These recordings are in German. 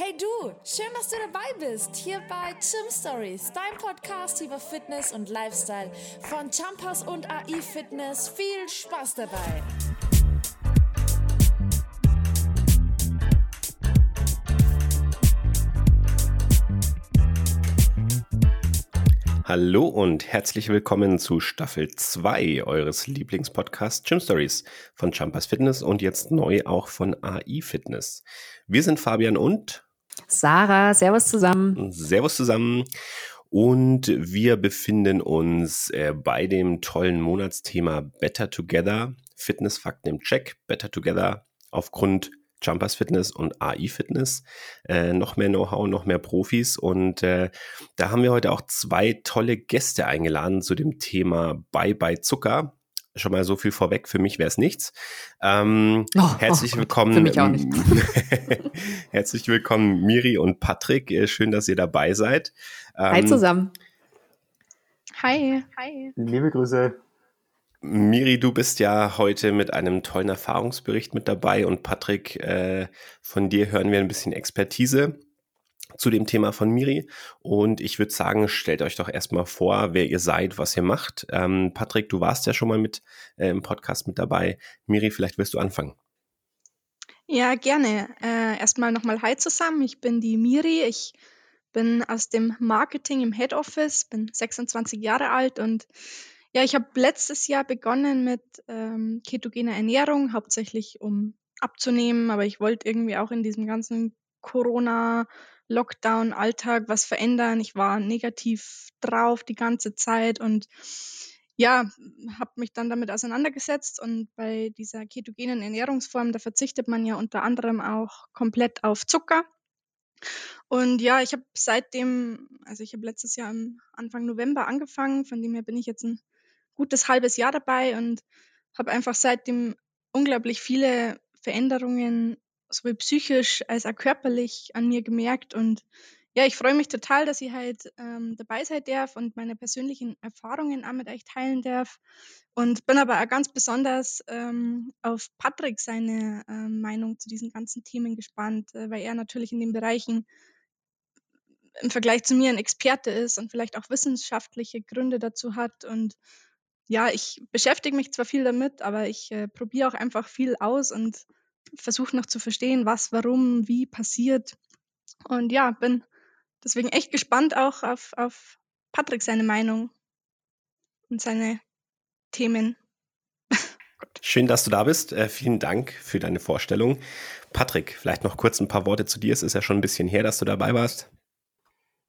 Hey du, schön, dass du dabei bist. Hier bei Gym Stories, dein Podcast über Fitness und Lifestyle von Jumpers und AI Fitness. Viel Spaß dabei. Hallo und herzlich willkommen zu Staffel 2 eures Lieblingspodcasts Gym Stories von Jumpers Fitness und jetzt neu auch von AI Fitness. Wir sind Fabian und Sarah, Servus zusammen. Servus zusammen. Und wir befinden uns äh, bei dem tollen Monatsthema Better Together, Fitnessfakten im Check, Better Together aufgrund Jumpers Fitness und AI Fitness. Äh, noch mehr Know-how, noch mehr Profis. Und äh, da haben wir heute auch zwei tolle Gäste eingeladen zu dem Thema Bye Bye Zucker. Schon mal so viel vorweg, für mich wäre es nichts. Ähm, oh, herzlich oh, willkommen. Für mich auch nicht. herzlich willkommen, Miri und Patrick. Äh, schön, dass ihr dabei seid. Ähm, Hi zusammen. Hi. Hi. Liebe Grüße. Miri, du bist ja heute mit einem tollen Erfahrungsbericht mit dabei und Patrick, äh, von dir hören wir ein bisschen Expertise zu dem Thema von Miri. Und ich würde sagen, stellt euch doch erstmal vor, wer ihr seid, was ihr macht. Ähm, Patrick, du warst ja schon mal mit äh, im Podcast mit dabei. Miri, vielleicht willst du anfangen. Ja, gerne. Äh, erstmal nochmal Hi zusammen. Ich bin die Miri. Ich bin aus dem Marketing im Head Office, bin 26 Jahre alt und ja, ich habe letztes Jahr begonnen mit ähm, ketogener Ernährung, hauptsächlich um abzunehmen, aber ich wollte irgendwie auch in diesem ganzen Corona-Lockdown-Alltag was verändern. Ich war negativ drauf die ganze Zeit und ja, habe mich dann damit auseinandergesetzt und bei dieser ketogenen Ernährungsform, da verzichtet man ja unter anderem auch komplett auf Zucker. Und ja, ich habe seitdem, also ich habe letztes Jahr am Anfang November angefangen, von dem her bin ich jetzt ein gutes halbes Jahr dabei und habe einfach seitdem unglaublich viele Veränderungen, sowohl psychisch als auch körperlich an mir gemerkt. Und ja, ich freue mich total, dass ich halt ähm, dabei sein darf und meine persönlichen Erfahrungen auch mit euch teilen darf. Und bin aber auch ganz besonders ähm, auf Patrick seine äh, Meinung zu diesen ganzen Themen gespannt, äh, weil er natürlich in den Bereichen im Vergleich zu mir ein Experte ist und vielleicht auch wissenschaftliche Gründe dazu hat. Und ja, ich beschäftige mich zwar viel damit, aber ich äh, probiere auch einfach viel aus und versuche noch zu verstehen, was, warum, wie passiert. Und ja, bin deswegen echt gespannt auch auf, auf Patrick seine Meinung und seine Themen. Schön, dass du da bist. Äh, vielen Dank für deine Vorstellung. Patrick, vielleicht noch kurz ein paar Worte zu dir. Es ist ja schon ein bisschen her, dass du dabei warst.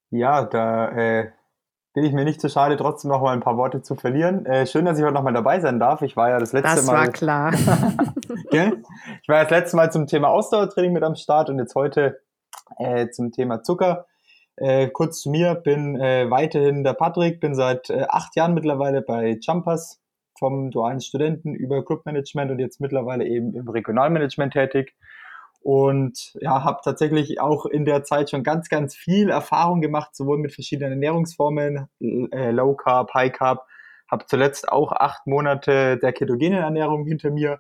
Ja, da äh, bin ich mir nicht zu schade, trotzdem noch mal ein paar Worte zu verlieren. Äh, schön, dass ich heute noch mal dabei sein darf. Ich war ja das letzte das Mal. Das war klar. ich war ja das letzte Mal zum Thema Ausdauertraining mit am Start und jetzt heute äh, zum Thema Zucker. Äh, kurz zu mir, bin äh, weiterhin der Patrick, bin seit äh, acht Jahren mittlerweile bei Jumpers vom dualen Studenten über Clubmanagement und jetzt mittlerweile eben im Regionalmanagement tätig und ja, habe tatsächlich auch in der Zeit schon ganz, ganz viel Erfahrung gemacht, sowohl mit verschiedenen Ernährungsformen, äh, Low Carb, High Carb. Habe zuletzt auch acht Monate der ketogenen Ernährung hinter mir.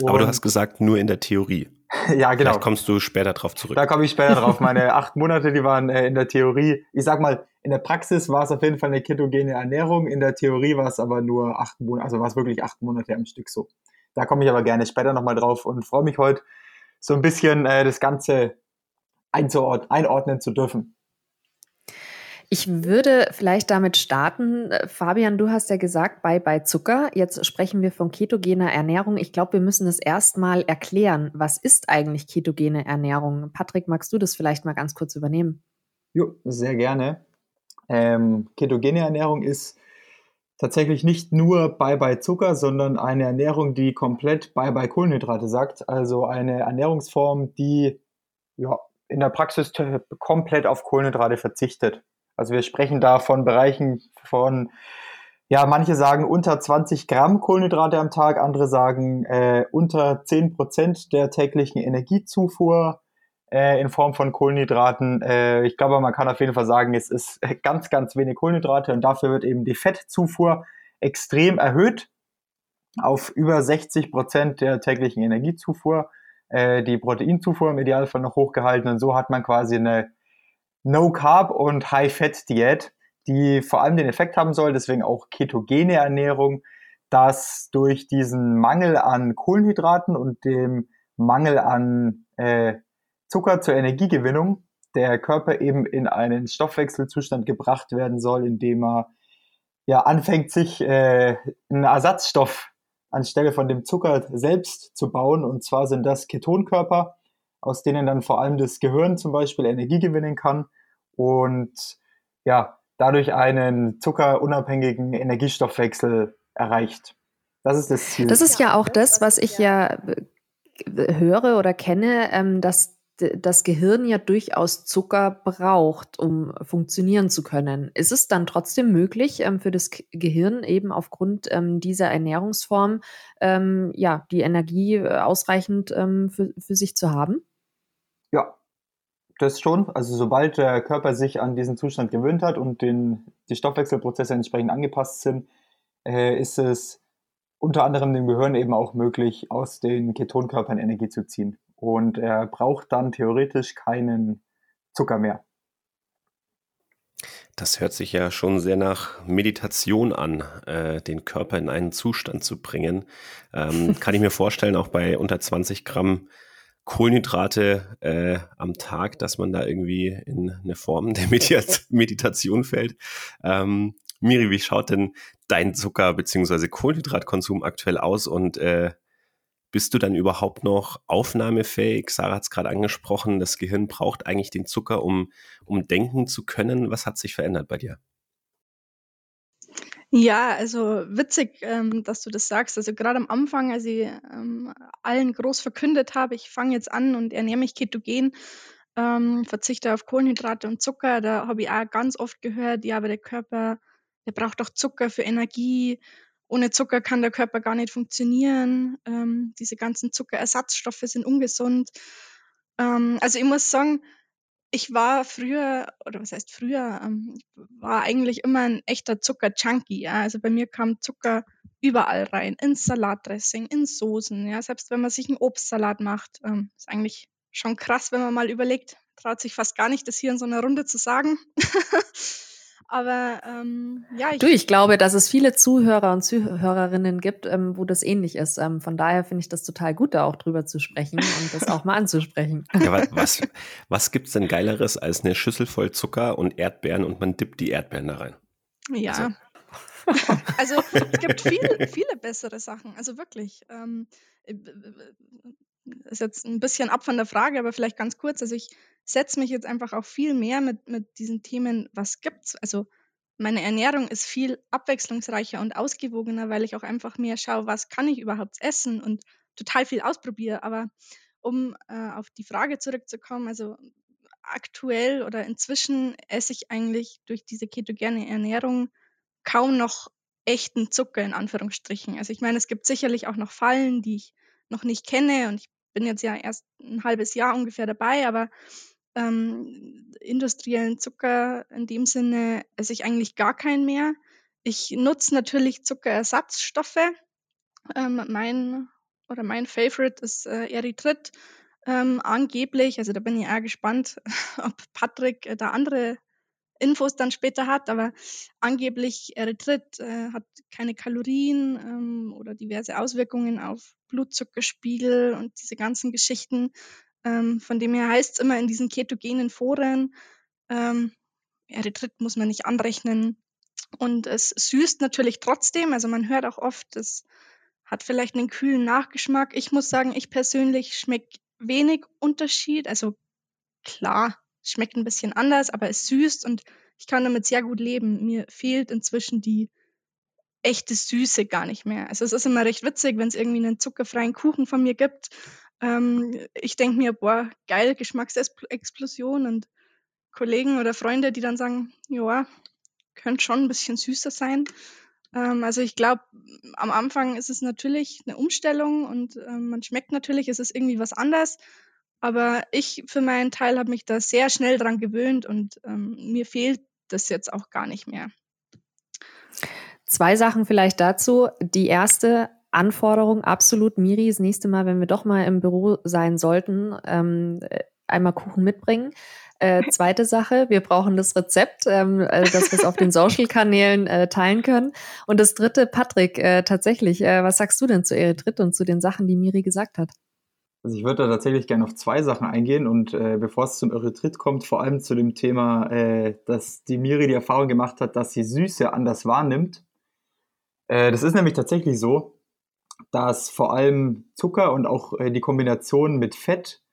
Und Aber du hast gesagt, nur in der Theorie. ja, genau. Vielleicht kommst du später drauf zurück. Da komme ich später drauf. Meine acht Monate, die waren äh, in der Theorie. Ich sag mal, in der Praxis war es auf jeden Fall eine ketogene Ernährung. In der Theorie war es aber nur acht Monate, also war es wirklich acht Monate am Stück so. Da komme ich aber gerne später nochmal drauf und freue mich heute, so ein bisschen äh, das Ganze einordnen zu dürfen. Ich würde vielleicht damit starten. Fabian, du hast ja gesagt, bei bei Zucker. Jetzt sprechen wir von ketogener Ernährung. Ich glaube, wir müssen es erstmal erklären. Was ist eigentlich ketogene Ernährung? Patrick, magst du das vielleicht mal ganz kurz übernehmen? Jo, sehr gerne. Ähm, ketogene Ernährung ist tatsächlich nicht nur Bye-bye Zucker, sondern eine Ernährung, die komplett Bye-bye Kohlenhydrate sagt. Also eine Ernährungsform, die ja, in der Praxis komplett auf Kohlenhydrate verzichtet. Also wir sprechen da von Bereichen von, ja, manche sagen unter 20 Gramm Kohlenhydrate am Tag, andere sagen äh, unter 10 Prozent der täglichen Energiezufuhr äh, in Form von Kohlenhydraten. Äh, ich glaube, man kann auf jeden Fall sagen, es ist ganz, ganz wenig Kohlenhydrate und dafür wird eben die Fettzufuhr extrem erhöht auf über 60 Prozent der täglichen Energiezufuhr. äh, die Proteinzufuhr im Idealfall noch hochgehalten und so hat man quasi eine No-Carb- und High-Fat-Diät, die vor allem den Effekt haben soll, deswegen auch ketogene Ernährung, dass durch diesen Mangel an Kohlenhydraten und dem Mangel an äh, Zucker zur Energiegewinnung der Körper eben in einen Stoffwechselzustand gebracht werden soll, indem er ja anfängt, sich äh, einen Ersatzstoff anstelle von dem Zucker selbst zu bauen. Und zwar sind das Ketonkörper, aus denen dann vor allem das Gehirn zum Beispiel Energie gewinnen kann und ja, dadurch einen zuckerunabhängigen Energiestoffwechsel erreicht. Das ist das Ziel. Das ist ja auch das, was ich ja äh, höre oder kenne, ähm, dass das Gehirn ja durchaus Zucker braucht, um funktionieren zu können. Ist es dann trotzdem möglich, ähm, für das Gehirn eben aufgrund ähm, dieser Ernährungsform ähm, ja, die Energie äh, ausreichend ähm, für, für sich zu haben? Ja, das schon. Also sobald der Körper sich an diesen Zustand gewöhnt hat und den, die Stoffwechselprozesse entsprechend angepasst sind, äh, ist es unter anderem dem Gehirn eben auch möglich, aus den Ketonkörpern Energie zu ziehen und er braucht dann theoretisch keinen Zucker mehr. Das hört sich ja schon sehr nach Meditation an, äh, den Körper in einen Zustand zu bringen. Ähm, kann ich mir vorstellen, auch bei unter 20 Gramm Kohlenhydrate äh, am Tag, dass man da irgendwie in eine Form der Meditation fällt. Ähm, Miri, wie schaut denn dein Zucker- bzw. Kohlenhydratkonsum aktuell aus und äh, bist du dann überhaupt noch aufnahmefähig? Sarah hat es gerade angesprochen, das Gehirn braucht eigentlich den Zucker, um, um denken zu können. Was hat sich verändert bei dir? Ja, also witzig, ähm, dass du das sagst. Also gerade am Anfang, als ich ähm, allen groß verkündet habe, ich fange jetzt an und ernähre mich ketogen, ähm, verzichte auf Kohlenhydrate und Zucker, da habe ich auch ganz oft gehört, ja, aber der Körper, der braucht doch Zucker für Energie ohne Zucker kann der Körper gar nicht funktionieren. Ähm, diese ganzen Zuckerersatzstoffe sind ungesund. Ähm, also ich muss sagen, ich war früher, oder was heißt früher, ähm, war eigentlich immer ein echter Zucker-Junkie. Ja? Also bei mir kam Zucker überall rein, ins Salatdressing, in Soßen. Ja? Selbst wenn man sich einen Obstsalat macht, ähm, ist eigentlich schon krass, wenn man mal überlegt, traut sich fast gar nicht, das hier in so einer Runde zu sagen. Aber ähm, ja, ich. Du, ich glaube, dass es viele Zuhörer und Zuhörerinnen gibt, ähm, wo das ähnlich ist. Ähm, von daher finde ich das total gut, da auch drüber zu sprechen und das auch mal anzusprechen. Ja, was was gibt es denn Geileres als eine Schüssel voll Zucker und Erdbeeren und man dippt die Erdbeeren da rein? Ja. Also, also es gibt viele, viele bessere Sachen. Also wirklich. Ähm, äh, ist jetzt ein bisschen ab von der Frage, aber vielleicht ganz kurz. Also ich setze mich jetzt einfach auch viel mehr mit, mit diesen Themen, was gibt's? Also meine Ernährung ist viel abwechslungsreicher und ausgewogener, weil ich auch einfach mehr schaue, was kann ich überhaupt essen und total viel ausprobiere. Aber um äh, auf die Frage zurückzukommen, also aktuell oder inzwischen esse ich eigentlich durch diese ketogene Ernährung kaum noch echten Zucker in Anführungsstrichen. Also ich meine, es gibt sicherlich auch noch Fallen, die ich noch nicht kenne und ich bin jetzt ja erst ein halbes Jahr ungefähr dabei, aber ähm, industriellen Zucker in dem Sinne esse ich eigentlich gar keinen mehr. Ich nutze natürlich Zuckerersatzstoffe. Ähm, mein oder mein Favorite ist äh, Erythrit. Ähm, angeblich, also da bin ich auch gespannt, ob Patrick äh, da andere Infos dann später hat, aber angeblich Erythrit äh, hat keine Kalorien ähm, oder diverse Auswirkungen auf Blutzuckerspiegel und diese ganzen Geschichten. Ähm, von dem her heißt es immer in diesen ketogenen Foren, ähm, Erythrit muss man nicht anrechnen. Und es süßt natürlich trotzdem. Also man hört auch oft, es hat vielleicht einen kühlen Nachgeschmack. Ich muss sagen, ich persönlich schmecke wenig Unterschied. Also klar, schmeckt ein bisschen anders, aber es süßt und ich kann damit sehr gut leben. Mir fehlt inzwischen die echte Süße gar nicht mehr. Also es ist immer recht witzig, wenn es irgendwie einen zuckerfreien Kuchen von mir gibt ähm, ich denke mir, boah, geil, Geschmacksexplosion und Kollegen oder Freunde, die dann sagen, ja, könnte schon ein bisschen süßer sein. Ähm, also ich glaube, am Anfang ist es natürlich eine Umstellung und ähm, man schmeckt natürlich, es ist irgendwie was anderes. Aber ich für meinen Teil habe mich da sehr schnell dran gewöhnt und ähm, mir fehlt das jetzt auch gar nicht mehr. Zwei Sachen vielleicht dazu. Die erste, Anforderung, absolut. Miri, das nächste Mal, wenn wir doch mal im Büro sein sollten, ähm, äh, einmal Kuchen mitbringen. Äh, zweite Sache, wir brauchen das Rezept, ähm, äh, dass wir es auf den Social-Kanälen äh, teilen können. Und das dritte, Patrick, äh, tatsächlich, äh, was sagst du denn zu Erythrit und zu den Sachen, die Miri gesagt hat? Also ich würde da tatsächlich gerne auf zwei Sachen eingehen und äh, bevor es zum Erythrit kommt, vor allem zu dem Thema, äh, dass die Miri die Erfahrung gemacht hat, dass sie Süße anders wahrnimmt. Äh, das ist nämlich tatsächlich so, dass vor allem Zucker und auch äh, die Kombination mit Fett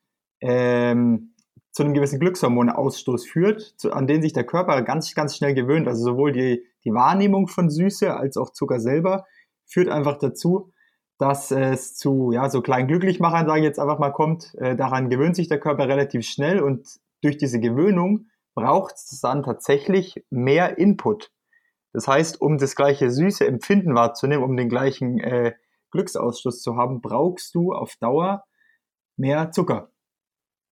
ähm, zu einem gewissen Glückshormonausstoß führt, zu, an den sich der Körper ganz, ganz schnell gewöhnt. Also sowohl die, die Wahrnehmung von Süße als auch Zucker selber führt einfach dazu, dass es zu ja, so kleinen Glücklichmachern, sage ich jetzt einfach mal, kommt. Äh, daran gewöhnt sich der Körper relativ schnell und durch diese Gewöhnung braucht es dann tatsächlich mehr Input. Das heißt, um das gleiche süße Empfinden wahrzunehmen, um den gleichen äh, Glücksausstoß zu haben, brauchst du auf Dauer mehr Zucker.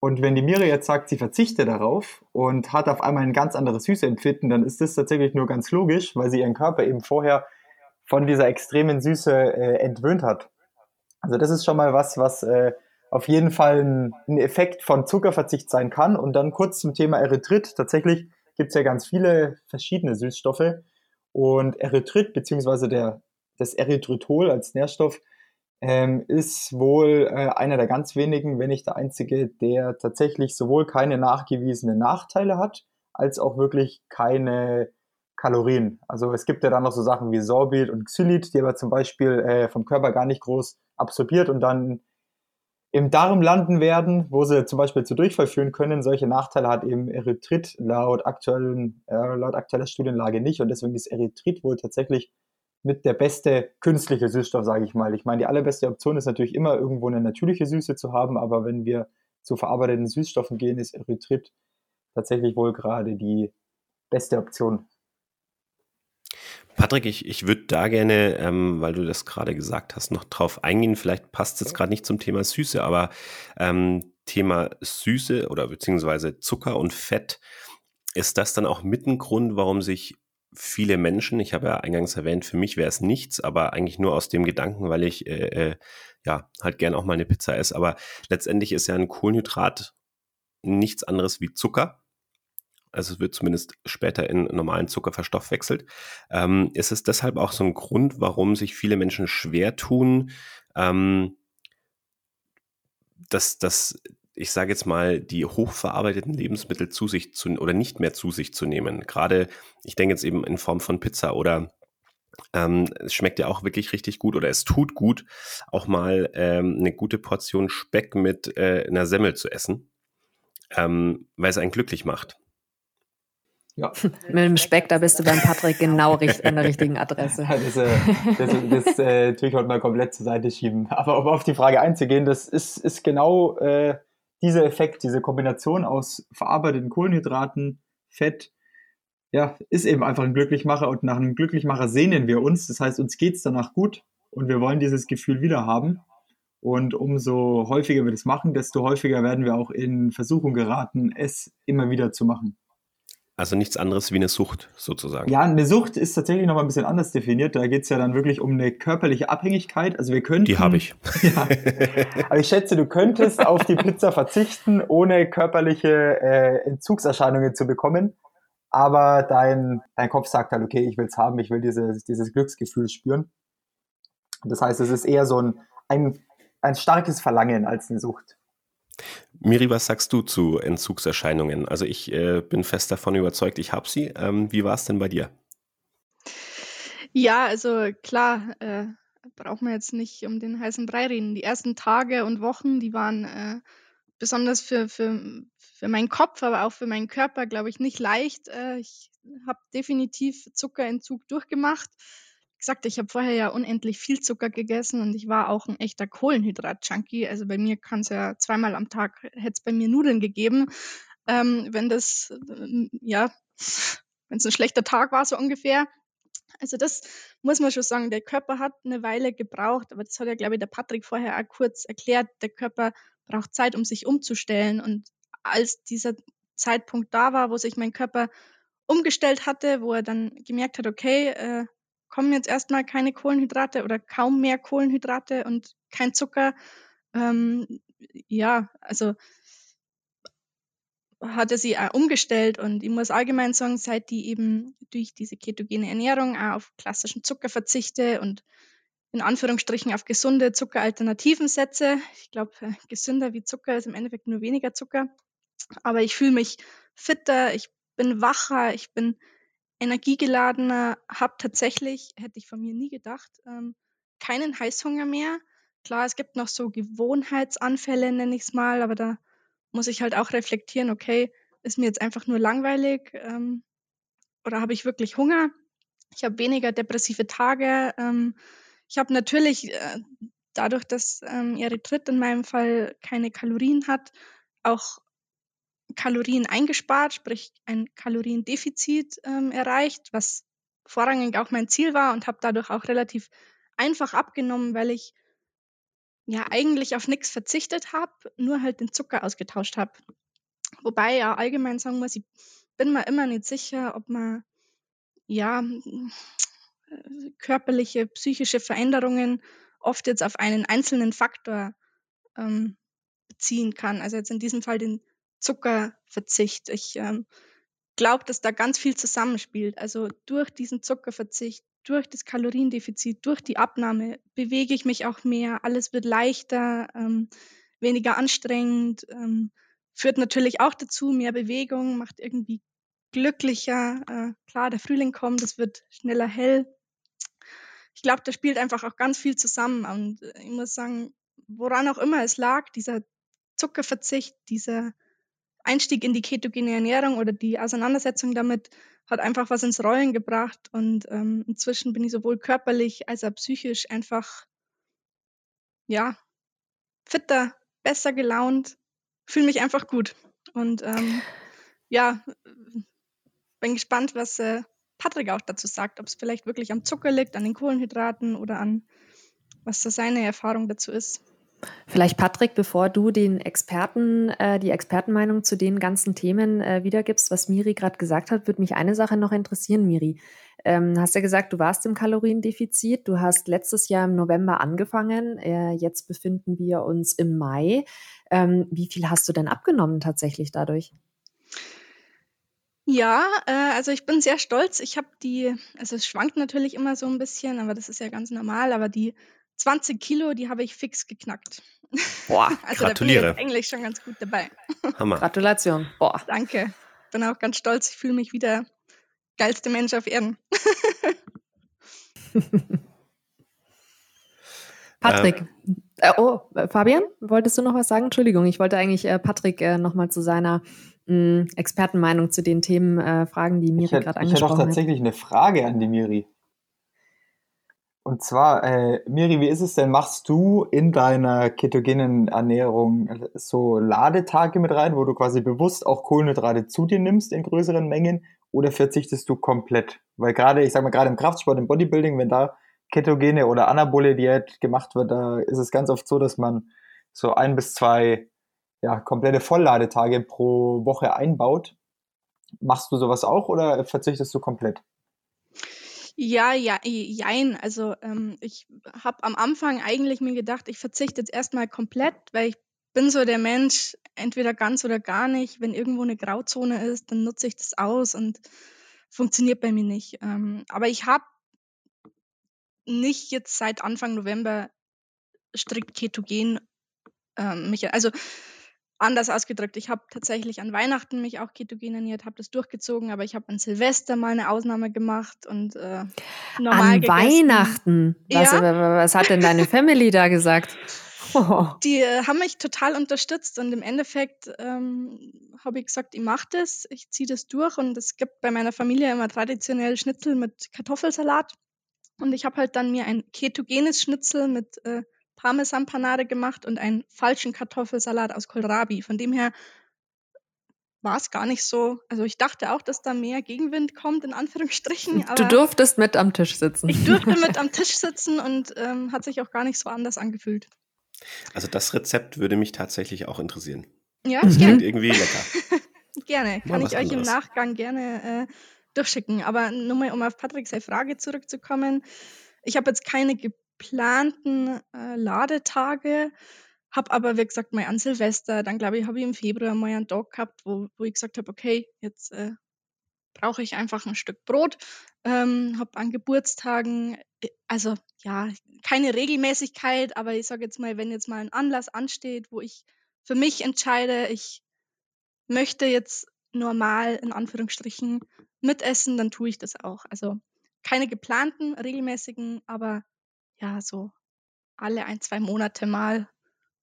Und wenn die Mire jetzt sagt, sie verzichte darauf und hat auf einmal ein ganz anderes Süßeempfinden, dann ist das tatsächlich nur ganz logisch, weil sie ihren Körper eben vorher von dieser extremen Süße äh, entwöhnt hat. Also das ist schon mal was, was äh, auf jeden Fall ein, ein, Effekt von Zuckerverzicht sein kann. Und dann kurz zum Thema Erythrit. Tatsächlich gibt es ja ganz viele verschiedene Süßstoffe. Und Erythrit beziehungsweise der, das Erythritol als Nährstoff ähm, ist wohl äh, einer der ganz wenigen, wenn nicht der einzige, der tatsächlich sowohl keine nachgewiesenen Nachteile hat, als auch wirklich keine Kalorien. Also es gibt ja dann noch so Sachen wie Sorbit und Xylit, die aber zum Beispiel äh, vom Körper gar nicht groß absorbiert und dann im Darm landen werden, wo sie zum Beispiel zu Durchfall führen können. Solche Nachteile hat eben Erythrit laut, aktuellen, äh, laut aktueller Studienlage nicht und deswegen ist Erythrit wohl tatsächlich mit der beste künstliche Süßstoff, sage ich mal. Ich meine, die allerbeste Option ist natürlich immer irgendwo eine natürliche Süße zu haben, aber wenn wir zu verarbeiteten Süßstoffen gehen, ist Erythrit tatsächlich wohl gerade die beste Option. Patrick, ich, ich würde da gerne, ähm, weil du das gerade gesagt hast, noch drauf eingehen. Vielleicht passt es gerade nicht zum Thema Süße, aber ähm, Thema Süße oder beziehungsweise Zucker und Fett, ist das dann auch mit ein Grund, warum sich viele Menschen, ich habe ja eingangs erwähnt, für mich wäre es nichts, aber eigentlich nur aus dem Gedanken, weil ich äh, äh, ja halt gern auch mal eine Pizza esse. Aber letztendlich ist ja ein Kohlenhydrat nichts anderes wie Zucker. Also es wird zumindest später in normalen Zucker verstoffwechselt. Ähm, ist es deshalb auch so ein Grund, warum sich viele Menschen schwer tun, ähm, dass, dass ich sage jetzt mal, die hochverarbeiteten Lebensmittel zu sich zu oder nicht mehr zu sich zu nehmen. Gerade, ich denke jetzt eben in Form von Pizza oder ähm, es schmeckt ja auch wirklich richtig gut oder es tut gut, auch mal ähm, eine gute Portion Speck mit äh, einer Semmel zu essen, ähm, weil es einen glücklich macht. Ja. Mit dem Speck, da bist du beim Patrick genau an der richtigen Adresse. das, äh, das, das äh, tue ich heute mal komplett zur Seite schieben. Aber um auf die Frage einzugehen, das ist, ist genau äh, dieser Effekt, diese Kombination aus verarbeiteten Kohlenhydraten, Fett, ja, ist eben einfach ein Glücklichmacher und nach einem Glücklichmacher sehnen wir uns. Das heißt, uns geht es danach gut und wir wollen dieses Gefühl wieder haben. Und umso häufiger wir das machen, desto häufiger werden wir auch in Versuchung geraten, es immer wieder zu machen. Also nichts anderes wie eine Sucht sozusagen. Ja, eine Sucht ist tatsächlich noch mal ein bisschen anders definiert. Da geht es ja dann wirklich um eine körperliche Abhängigkeit. Also wir könnten. Die habe ich. Ja, aber ich schätze, du könntest auf die Pizza verzichten, ohne körperliche äh, Entzugserscheinungen zu bekommen. Aber dein, dein Kopf sagt halt, okay, ich will es haben, ich will dieses, dieses Glücksgefühl spüren. Das heißt, es ist eher so ein, ein, ein starkes Verlangen als eine Sucht. Miri, was sagst du zu Entzugserscheinungen? Also ich äh, bin fest davon überzeugt, ich habe sie. Ähm, wie war es denn bei dir? Ja, also klar, äh, braucht man jetzt nicht um den heißen Brei reden. Die ersten Tage und Wochen, die waren äh, besonders für, für, für meinen Kopf, aber auch für meinen Körper, glaube ich, nicht leicht. Äh, ich habe definitiv Zuckerentzug durchgemacht gesagt, ich habe vorher ja unendlich viel Zucker gegessen und ich war auch ein echter Kohlenhydrat-Junkie. Also bei mir kann es ja zweimal am Tag, hätte es bei mir Nudeln gegeben. Ähm, wenn das, äh, ja, wenn es ein schlechter Tag war, so ungefähr. Also das muss man schon sagen, der Körper hat eine Weile gebraucht, aber das hat ja, glaube ich, der Patrick vorher auch kurz erklärt. Der Körper braucht Zeit, um sich umzustellen. Und als dieser Zeitpunkt da war, wo sich mein Körper umgestellt hatte, wo er dann gemerkt hat, okay, äh, kommen jetzt erstmal keine Kohlenhydrate oder kaum mehr Kohlenhydrate und kein Zucker. Ähm, ja, also hat er sie auch umgestellt und ich muss allgemein sagen, seit die eben durch diese ketogene Ernährung auch auf klassischen Zucker verzichte und in Anführungsstrichen auf gesunde Zuckeralternativen setze. Ich glaube, äh, gesünder wie Zucker ist im Endeffekt nur weniger Zucker. Aber ich fühle mich fitter, ich bin wacher, ich bin energiegeladener, habe tatsächlich, hätte ich von mir nie gedacht, ähm, keinen Heißhunger mehr. Klar, es gibt noch so Gewohnheitsanfälle, nenne ich es mal, aber da muss ich halt auch reflektieren, okay, ist mir jetzt einfach nur langweilig ähm, oder habe ich wirklich Hunger? Ich habe weniger depressive Tage. Ähm, ich habe natürlich äh, dadurch, dass ähm, Erythrit in meinem Fall keine Kalorien hat, auch Kalorien eingespart, sprich ein Kaloriendefizit ähm, erreicht, was vorrangig auch mein Ziel war und habe dadurch auch relativ einfach abgenommen, weil ich ja eigentlich auf nichts verzichtet habe, nur halt den Zucker ausgetauscht habe. Wobei ja allgemein sagen muss, ich bin mir immer nicht sicher, ob man ja körperliche, psychische Veränderungen oft jetzt auf einen einzelnen Faktor ähm, beziehen kann. Also jetzt in diesem Fall den Zuckerverzicht. Ich ähm, glaube, dass da ganz viel zusammenspielt. Also durch diesen Zuckerverzicht, durch das Kaloriendefizit, durch die Abnahme bewege ich mich auch mehr, alles wird leichter, ähm, weniger anstrengend, ähm, führt natürlich auch dazu, mehr Bewegung, macht irgendwie glücklicher. Äh, klar, der Frühling kommt, es wird schneller hell. Ich glaube, da spielt einfach auch ganz viel zusammen. Und äh, ich muss sagen, woran auch immer es lag, dieser Zuckerverzicht, dieser Einstieg in die ketogene Ernährung oder die Auseinandersetzung damit hat einfach was ins Rollen gebracht. Und ähm, inzwischen bin ich sowohl körperlich als auch psychisch einfach, ja, fitter, besser gelaunt, fühle mich einfach gut. Und ähm, ja, bin gespannt, was äh, Patrick auch dazu sagt, ob es vielleicht wirklich am Zucker liegt, an den Kohlenhydraten oder an was da seine Erfahrung dazu ist. Vielleicht Patrick, bevor du den Experten, äh, die Expertenmeinung zu den ganzen Themen äh, wiedergibst, was Miri gerade gesagt hat, würde mich eine Sache noch interessieren, Miri. Ähm, hast ja gesagt, du warst im Kaloriendefizit. Du hast letztes Jahr im November angefangen. Äh, jetzt befinden wir uns im Mai. Ähm, wie viel hast du denn abgenommen tatsächlich dadurch? Ja, äh, also ich bin sehr stolz. Ich habe die, also es schwankt natürlich immer so ein bisschen, aber das ist ja ganz normal. Aber die 20 Kilo, die habe ich fix geknackt. Boah, also gratuliere. da bin ich eigentlich schon ganz gut dabei. Hammer. Gratulation. Boah. Danke. Bin auch ganz stolz. Ich fühle mich wie der geilste Mensch auf Erden. Patrick. Ähm. Äh, oh, Fabian, wolltest du noch was sagen? Entschuldigung, ich wollte eigentlich äh, Patrick äh, nochmal zu seiner mh, mm, Expertenmeinung zu den Themen äh, fragen, die Miri gerade angesprochen hat. Ich hätte auch tatsächlich eine Frage an die Miri. Und zwar, äh, Miri, wie ist es denn? Machst du in deiner ketogenen Ernährung so Ladetage mit rein, wo du quasi bewusst auch Kohlenhydrate zu dir nimmst in größeren Mengen oder verzichtest du komplett? Weil gerade, ich sag mal, gerade im Kraftsport, im Bodybuilding, wenn da ketogene oder anabole Diät gemacht wird, da ist es ganz oft so, dass man so ein bis zwei ja, komplette Vollladetage pro Woche einbaut. Machst du sowas auch oder verzichtest du komplett? Ja, ja, jein. Also ähm, ich habe am Anfang eigentlich mir gedacht, ich verzichte jetzt erstmal komplett, weil ich bin so der Mensch, entweder ganz oder gar nicht. Wenn irgendwo eine Grauzone ist, dann nutze ich das aus und funktioniert bei mir nicht. Ähm, aber ich habe nicht jetzt seit Anfang November strikt ketogen ähm, mich, also anders ausgedrückt, ich habe tatsächlich an Weihnachten mich auch ketogen ernährt, habe das durchgezogen, aber ich habe an Silvester mal eine Ausnahme gemacht und äh, normal An gegessen. Weihnachten? Was, ja? was hat denn deine Family da gesagt? Oh. Die äh, haben mich total unterstützt und im Endeffekt ähm, habe ich gesagt, ich mache das, ich ziehe das durch und es gibt bei meiner Familie immer traditionell Schnitzel mit Kartoffelsalat und ich habe halt dann mir ein ketogenes Schnitzel mit äh, Parmesanpanade gemacht und einen falschen Kartoffelsalat aus Kohlrabi. Von dem her war es gar nicht so. Also ich dachte auch, dass da mehr Gegenwind kommt, in Anführungsstrichen. du durftest mit am Tisch sitzen. Ich durfte mit am Tisch sitzen und ähm, hat sich auch gar nicht so anders angefühlt. Also das Rezept würde mich tatsächlich auch interessieren. Ja, das klingt irgendwie lecker. gerne. Kann ich euch anderes. im Nachgang gerne äh, durchschicken. Aber nur mal, um auf Patrick seine Frage zurückzukommen. Ich habe jetzt keine geplanten äh, Ladetage, habe aber, wie gesagt, mal an Silvester, dann glaube ich, habe ich im Februar mal einen Tag gehabt, wo, wo ich gesagt habe, okay, jetzt äh, brauche ich einfach ein Stück Brot, ähm, habe an Geburtstagen, äh, also ja, keine Regelmäßigkeit, aber ich sage jetzt mal, wenn jetzt mal ein Anlass ansteht, wo ich für mich entscheide, ich möchte jetzt normal in Anführungsstrichen mitessen, dann tue ich das auch. Also keine geplanten, regelmäßigen, aber ja, so alle ein, zwei Monate mal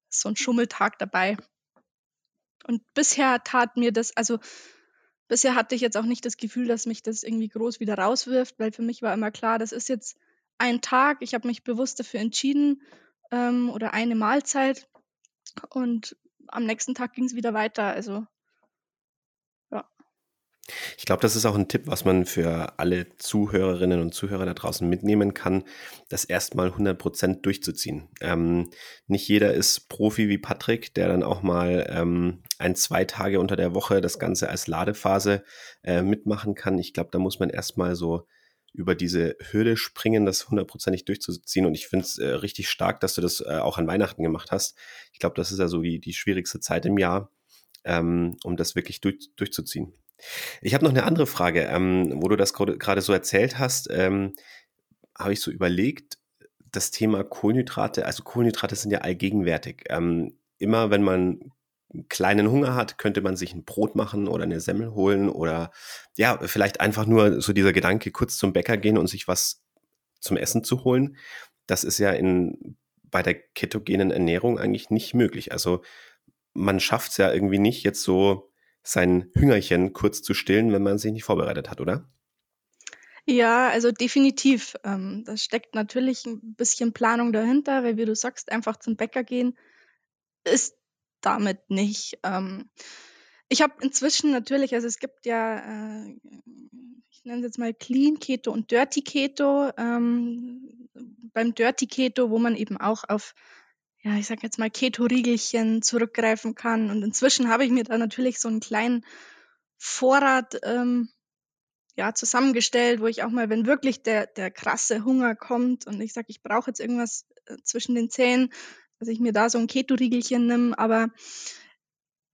so ein Schummeltag dabei. Und bisher tat mir das, also bisher hatte ich jetzt auch nicht das Gefühl, dass mich das irgendwie groß wieder rauswirft, weil für mich war immer klar, das ist jetzt ein Tag, ich habe mich bewusst dafür entschieden ähm, oder eine Mahlzeit und am nächsten Tag ging es wieder weiter. Also ich glaube, das ist auch ein Tipp, was man für alle Zuhörerinnen und Zuhörer da draußen mitnehmen kann, das erstmal 100% durchzuziehen. Ähm, nicht jeder ist Profi wie Patrick, der dann auch mal ähm, ein, zwei Tage unter der Woche das Ganze als Ladephase äh, mitmachen kann. Ich glaube, da muss man erstmal so über diese Hürde springen, das hundertprozentig durchzuziehen. Und ich finde es äh, richtig stark, dass du das äh, auch an Weihnachten gemacht hast. Ich glaube, das ist ja so die, die schwierigste Zeit im Jahr, ähm, um das wirklich durch, durchzuziehen. Ich habe noch eine andere Frage, ähm, wo du das gerade so erzählt hast, ähm, habe ich so überlegt, das Thema Kohlenhydrate, also Kohlenhydrate sind ja allgegenwärtig. Ähm, immer wenn man einen kleinen Hunger hat, könnte man sich ein Brot machen oder eine Semmel holen oder ja, vielleicht einfach nur so dieser Gedanke, kurz zum Bäcker gehen und sich was zum Essen zu holen. Das ist ja in, bei der ketogenen Ernährung eigentlich nicht möglich. Also man schafft es ja irgendwie nicht, jetzt so sein Hüngerchen kurz zu stillen, wenn man sich nicht vorbereitet hat, oder? Ja, also definitiv. Ähm, da steckt natürlich ein bisschen Planung dahinter, weil wie du sagst, einfach zum Bäcker gehen ist damit nicht. Ähm, ich habe inzwischen natürlich, also es gibt ja, äh, ich nenne es jetzt mal Clean Keto und Dirty Keto. Ähm, beim Dirty Keto, wo man eben auch auf ja, ich sag jetzt mal Keto-Riegelchen zurückgreifen kann. Und inzwischen habe ich mir da natürlich so einen kleinen Vorrat ähm, ja, zusammengestellt, wo ich auch mal, wenn wirklich der, der krasse Hunger kommt und ich sage, ich brauche jetzt irgendwas äh, zwischen den Zähnen, dass ich mir da so ein Keto-Riegelchen nehme. Aber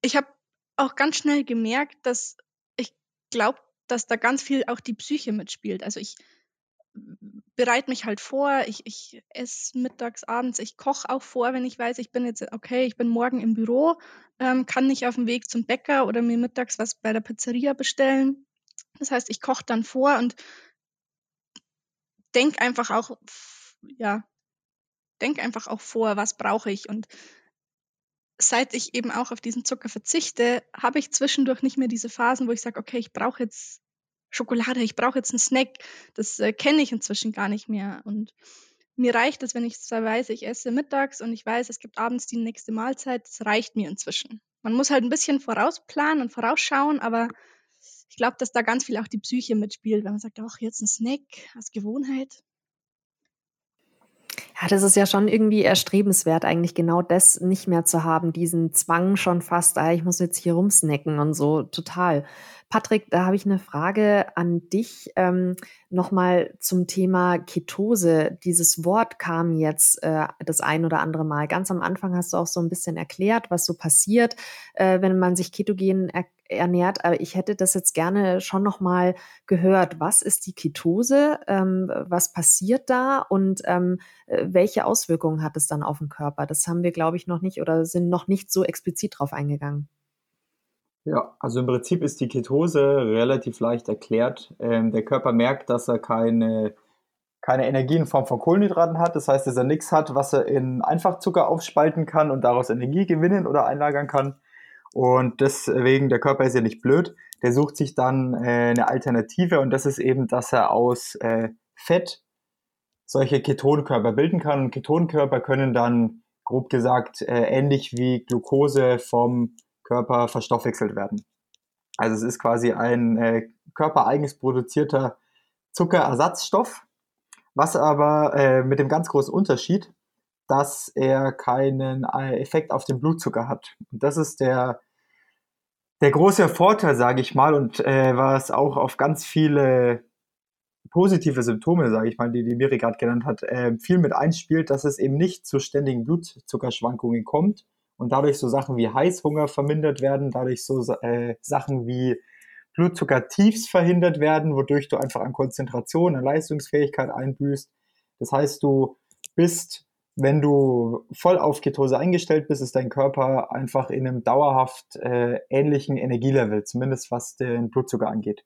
ich habe auch ganz schnell gemerkt, dass ich glaube, dass da ganz viel auch die Psyche mitspielt. Also ich bereite mich halt vor, ich, ich esse mittags, abends, ich koche auch vor, wenn ich weiß, ich bin jetzt, okay, ich bin morgen im Büro, ähm, kann nicht auf dem Weg zum Bäcker oder mir mittags was bei der Pizzeria bestellen. Das heißt, ich koche dann vor und denke einfach auch, ja, denke einfach auch vor, was brauche ich. Und seit ich eben auch auf diesen Zucker verzichte, habe ich zwischendurch nicht mehr diese Phasen, wo ich sage, okay, ich brauche jetzt Schokolade, ich brauche jetzt einen Snack. Das äh, kenne ich inzwischen gar nicht mehr. Und mir reicht es, wenn ich zwar weiß, ich esse mittags und ich weiß, es gibt abends die nächste Mahlzeit. Das reicht mir inzwischen. Man muss halt ein bisschen vorausplanen und vorausschauen, aber ich glaube, dass da ganz viel auch die Psyche mitspielt, wenn man sagt, ach, jetzt ein Snack als Gewohnheit. Ja, das ist ja schon irgendwie erstrebenswert, eigentlich genau das nicht mehr zu haben, diesen Zwang schon fast, ah, ich muss jetzt hier rumsnacken und so, total. Patrick, da habe ich eine Frage an dich. Ähm, Nochmal zum Thema Ketose. Dieses Wort kam jetzt äh, das ein oder andere Mal. Ganz am Anfang hast du auch so ein bisschen erklärt, was so passiert, äh, wenn man sich ketogen er ernährt. Aber ich hätte das jetzt gerne schon nochmal gehört. Was ist die Ketose? Ähm, was passiert da? Und ähm, äh, welche Auswirkungen hat es dann auf den Körper? Das haben wir, glaube ich, noch nicht oder sind noch nicht so explizit drauf eingegangen. Ja, also im Prinzip ist die Ketose relativ leicht erklärt. Ähm, der Körper merkt, dass er keine, keine Energie in Form von Kohlenhydraten hat. Das heißt, dass er nichts hat, was er in Einfachzucker aufspalten kann und daraus Energie gewinnen oder einlagern kann. Und deswegen, der Körper ist ja nicht blöd, der sucht sich dann äh, eine Alternative und das ist eben, dass er aus äh, Fett solche Ketonkörper bilden kann. Und Ketonkörper können dann, grob gesagt, äh, ähnlich wie Glucose vom Körper verstoffwechselt werden. Also es ist quasi ein äh, körpereigens produzierter Zuckerersatzstoff, was aber äh, mit dem ganz großen Unterschied, dass er keinen äh, Effekt auf den Blutzucker hat. Und das ist der, der große Vorteil, sage ich mal, und äh, was auch auf ganz viele positive Symptome, sage ich mal, die die Miri gerade genannt hat, äh, viel mit einspielt, dass es eben nicht zu ständigen Blutzuckerschwankungen kommt und dadurch so Sachen wie Heißhunger vermindert werden, dadurch so äh, Sachen wie Blutzuckertiefs verhindert werden, wodurch du einfach an Konzentration, an Leistungsfähigkeit einbüßt. Das heißt, du bist, wenn du voll auf Ketose eingestellt bist, ist dein Körper einfach in einem dauerhaft äh, ähnlichen Energielevel, zumindest was den Blutzucker angeht.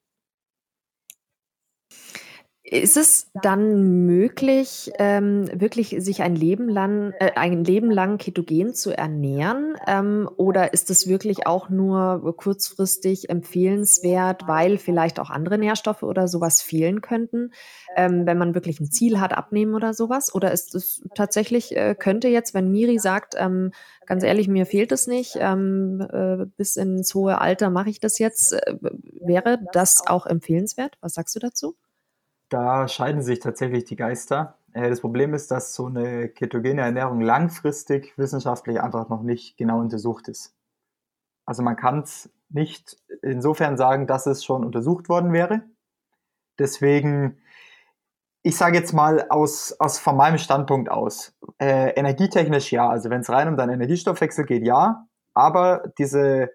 Ist es dann möglich, ähm, wirklich sich ein Leben lang, äh, ein Leben lang ketogen zu ernähren? Ähm, oder ist es wirklich auch nur kurzfristig empfehlenswert, weil vielleicht auch andere Nährstoffe oder sowas fehlen könnten, ähm, wenn man wirklich ein Ziel hat, abnehmen oder sowas? Oder ist es tatsächlich, äh, könnte jetzt, wenn Miri sagt, ähm, ganz ehrlich, mir fehlt es nicht, ähm, äh, bis ins hohe Alter mache ich das jetzt, äh, wäre das auch empfehlenswert? Was sagst du dazu? Da scheiden sich tatsächlich die Geister. Äh, das Problem ist, dass so eine ketogene Ernährung langfristig wissenschaftlich einfach noch nicht genau untersucht ist. Also man kann es nicht insofern sagen, dass es schon untersucht worden wäre. Deswegen, ich sage jetzt mal aus, aus von meinem Standpunkt aus, äh, energietechnisch ja. Also wenn es rein um deinen Energiestoffwechsel geht, ja. Aber diese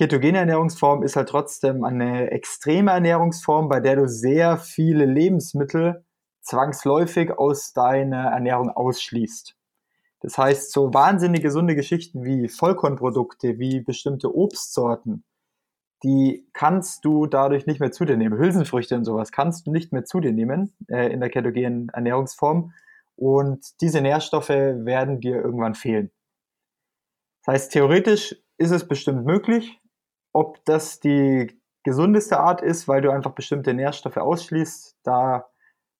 ketogene Ernährungsform ist halt trotzdem eine extreme Ernährungsform, bei der du sehr viele Lebensmittel zwangsläufig aus deiner Ernährung ausschließt. Das heißt, so wahnsinnig gesunde Geschichten wie Vollkornprodukte, wie bestimmte Obstsorten, die kannst du dadurch nicht mehr zu dir nehmen. Hülsenfrüchte und sowas kannst du nicht mehr zu dir nehmen äh, in der ketogenen Ernährungsform. Und diese Nährstoffe werden dir irgendwann fehlen. Das heißt, theoretisch ist es bestimmt möglich, ob das die gesundeste Art ist, weil du einfach bestimmte Nährstoffe ausschließt, da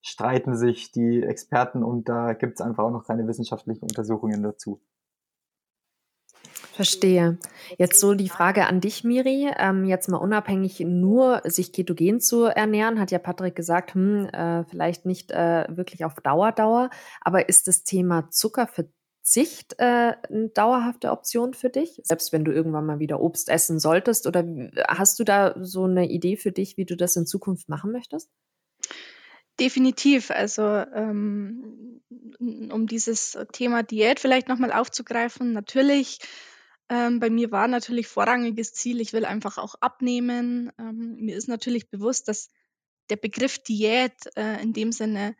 streiten sich die Experten und da gibt es einfach auch noch keine wissenschaftlichen Untersuchungen dazu. Verstehe. Jetzt so die Frage an dich, Miri. Ähm, jetzt mal unabhängig nur sich ketogen zu ernähren, hat ja Patrick gesagt, hm, äh, vielleicht nicht äh, wirklich auf Dauer, Dauer. Aber ist das Thema Zuckerverzicht Verzicht äh, eine dauerhafte Option für dich? Selbst wenn du irgendwann mal wieder Obst essen solltest? Oder hast du da so eine Idee für dich, wie du das in Zukunft machen möchtest? Definitiv. Also ähm, um dieses Thema Diät vielleicht nochmal aufzugreifen, natürlich, ähm, bei mir war natürlich vorrangiges Ziel, ich will einfach auch abnehmen. Ähm, mir ist natürlich bewusst, dass der Begriff Diät äh, in dem Sinne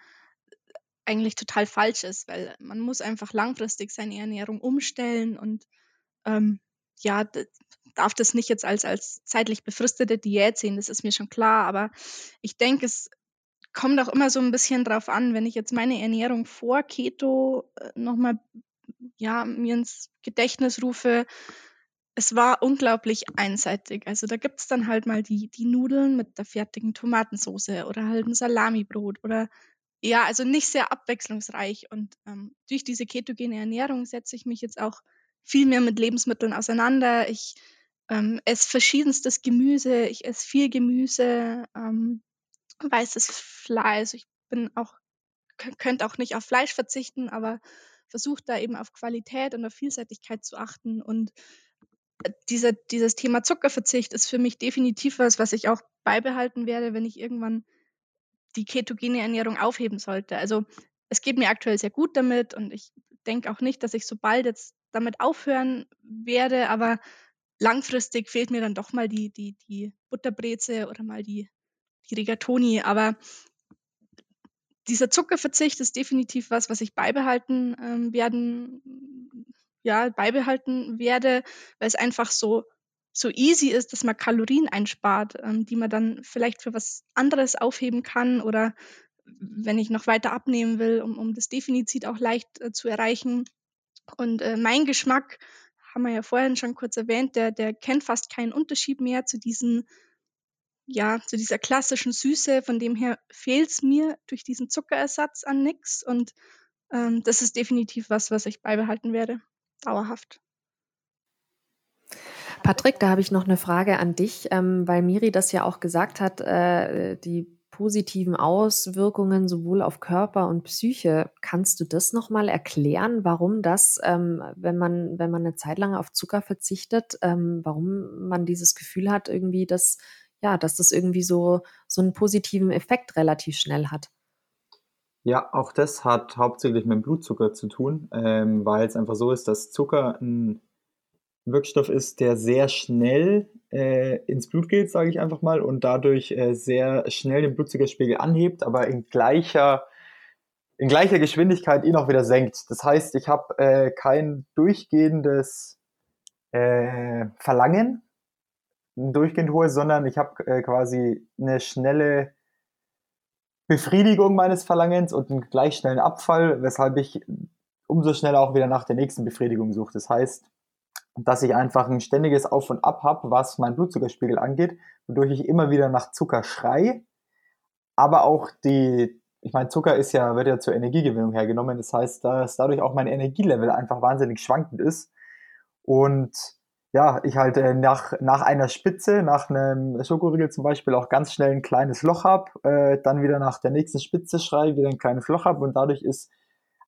eigentlich total falsch ist, weil man muss einfach langfristig seine Ernährung umstellen und ähm, ja, darf das nicht jetzt als, als zeitlich befristete Diät sehen, das ist mir schon klar, aber ich denke, es kommt auch immer so ein bisschen drauf an, wenn ich jetzt meine Ernährung vor Keto äh, nochmal ja, mir ins Gedächtnis rufe, es war unglaublich einseitig. Also da gibt es dann halt mal die, die Nudeln mit der fertigen Tomatensauce oder halt ein Salamibrot oder ja, also nicht sehr abwechslungsreich. Und ähm, durch diese ketogene Ernährung setze ich mich jetzt auch viel mehr mit Lebensmitteln auseinander. Ich ähm, esse verschiedenstes Gemüse, ich esse viel Gemüse, ähm, weißes Fleisch. Ich bin auch, könnte auch nicht auf Fleisch verzichten, aber versuche da eben auf Qualität und auf Vielseitigkeit zu achten. Und äh, dieser, dieses Thema Zuckerverzicht ist für mich definitiv was, was ich auch beibehalten werde, wenn ich irgendwann die ketogene Ernährung aufheben sollte. Also es geht mir aktuell sehr gut damit und ich denke auch nicht, dass ich so bald jetzt damit aufhören werde, aber langfristig fehlt mir dann doch mal die, die, die Butterbreze oder mal die, die Rigatoni. Aber dieser Zuckerverzicht ist definitiv was, was ich beibehalten ähm, werden, ja, beibehalten werde, weil es einfach so so easy ist, dass man Kalorien einspart, ähm, die man dann vielleicht für was anderes aufheben kann oder wenn ich noch weiter abnehmen will, um, um das Defizit auch leicht äh, zu erreichen. Und äh, mein Geschmack, haben wir ja vorhin schon kurz erwähnt, der, der kennt fast keinen Unterschied mehr zu diesen, ja, zu dieser klassischen Süße. Von dem her fehlt es mir durch diesen Zuckerersatz an nichts. Und ähm, das ist definitiv was, was ich beibehalten werde. Dauerhaft. Patrick, da habe ich noch eine Frage an dich, ähm, weil Miri das ja auch gesagt hat, äh, die positiven Auswirkungen sowohl auf Körper und Psyche. Kannst du das nochmal erklären, warum das, ähm, wenn, man, wenn man eine Zeit lang auf Zucker verzichtet, ähm, warum man dieses Gefühl hat, irgendwie, dass, ja, dass das irgendwie so, so einen positiven Effekt relativ schnell hat? Ja, auch das hat hauptsächlich mit dem Blutzucker zu tun, ähm, weil es einfach so ist, dass Zucker ein Wirkstoff ist, der sehr schnell äh, ins Blut geht, sage ich einfach mal, und dadurch äh, sehr schnell den Blutzuckerspiegel anhebt, aber in gleicher, in gleicher Geschwindigkeit ihn auch wieder senkt. Das heißt, ich habe äh, kein durchgehendes äh, Verlangen, ein durchgehend hohes, sondern ich habe äh, quasi eine schnelle Befriedigung meines Verlangens und einen gleich schnellen Abfall, weshalb ich umso schneller auch wieder nach der nächsten Befriedigung suche. Das heißt, dass ich einfach ein ständiges Auf und Ab habe, was mein Blutzuckerspiegel angeht, wodurch ich immer wieder nach Zucker schrei, aber auch die, ich meine, Zucker ist ja, wird ja zur Energiegewinnung hergenommen, das heißt, dass dadurch auch mein Energielevel einfach wahnsinnig schwankend ist. Und ja, ich halt äh, nach, nach einer Spitze, nach einem Schokoriegel zum Beispiel auch ganz schnell ein kleines Loch hab, äh, dann wieder nach der nächsten Spitze schrei, wieder ein kleines Loch hab und dadurch ist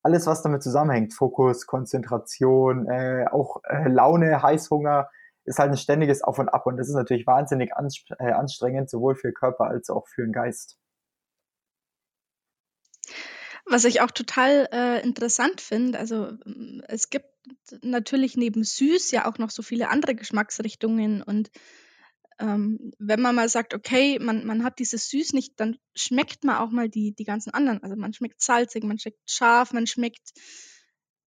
alles, was damit zusammenhängt, Fokus, Konzentration, äh, auch äh, Laune, Heißhunger, ist halt ein ständiges Auf und Ab. Und das ist natürlich wahnsinnig äh, anstrengend, sowohl für den Körper als auch für den Geist. Was ich auch total äh, interessant finde, also es gibt natürlich neben süß ja auch noch so viele andere Geschmacksrichtungen und ähm, wenn man mal sagt, okay, man, man hat dieses Süß nicht, dann schmeckt man auch mal die, die ganzen anderen. Also man schmeckt salzig, man schmeckt scharf, man schmeckt,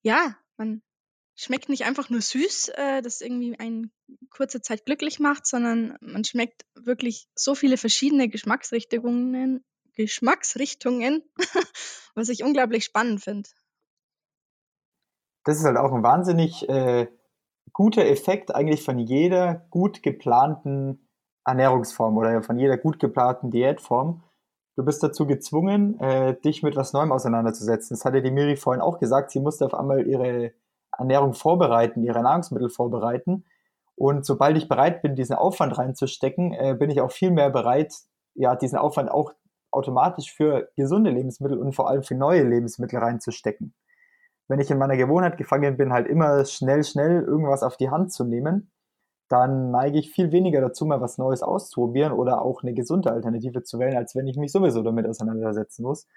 ja, man schmeckt nicht einfach nur süß, äh, das irgendwie eine kurze Zeit glücklich macht, sondern man schmeckt wirklich so viele verschiedene Geschmacksrichtungen, Geschmacksrichtungen, was ich unglaublich spannend finde. Das ist halt auch ein wahnsinnig äh, guter Effekt eigentlich von jeder gut geplanten Ernährungsform oder von jeder gut geplanten Diätform. Du bist dazu gezwungen, äh, dich mit was Neuem auseinanderzusetzen. Das hatte die Miri vorhin auch gesagt. Sie musste auf einmal ihre Ernährung vorbereiten, ihre Nahrungsmittel vorbereiten. Und sobald ich bereit bin, diesen Aufwand reinzustecken, äh, bin ich auch viel mehr bereit, ja, diesen Aufwand auch automatisch für gesunde Lebensmittel und vor allem für neue Lebensmittel reinzustecken wenn ich in meiner Gewohnheit gefangen bin, halt immer schnell, schnell irgendwas auf die Hand zu nehmen, dann neige ich viel weniger dazu, mal was Neues auszuprobieren oder auch eine gesunde Alternative zu wählen, als wenn ich mich sowieso damit auseinandersetzen muss.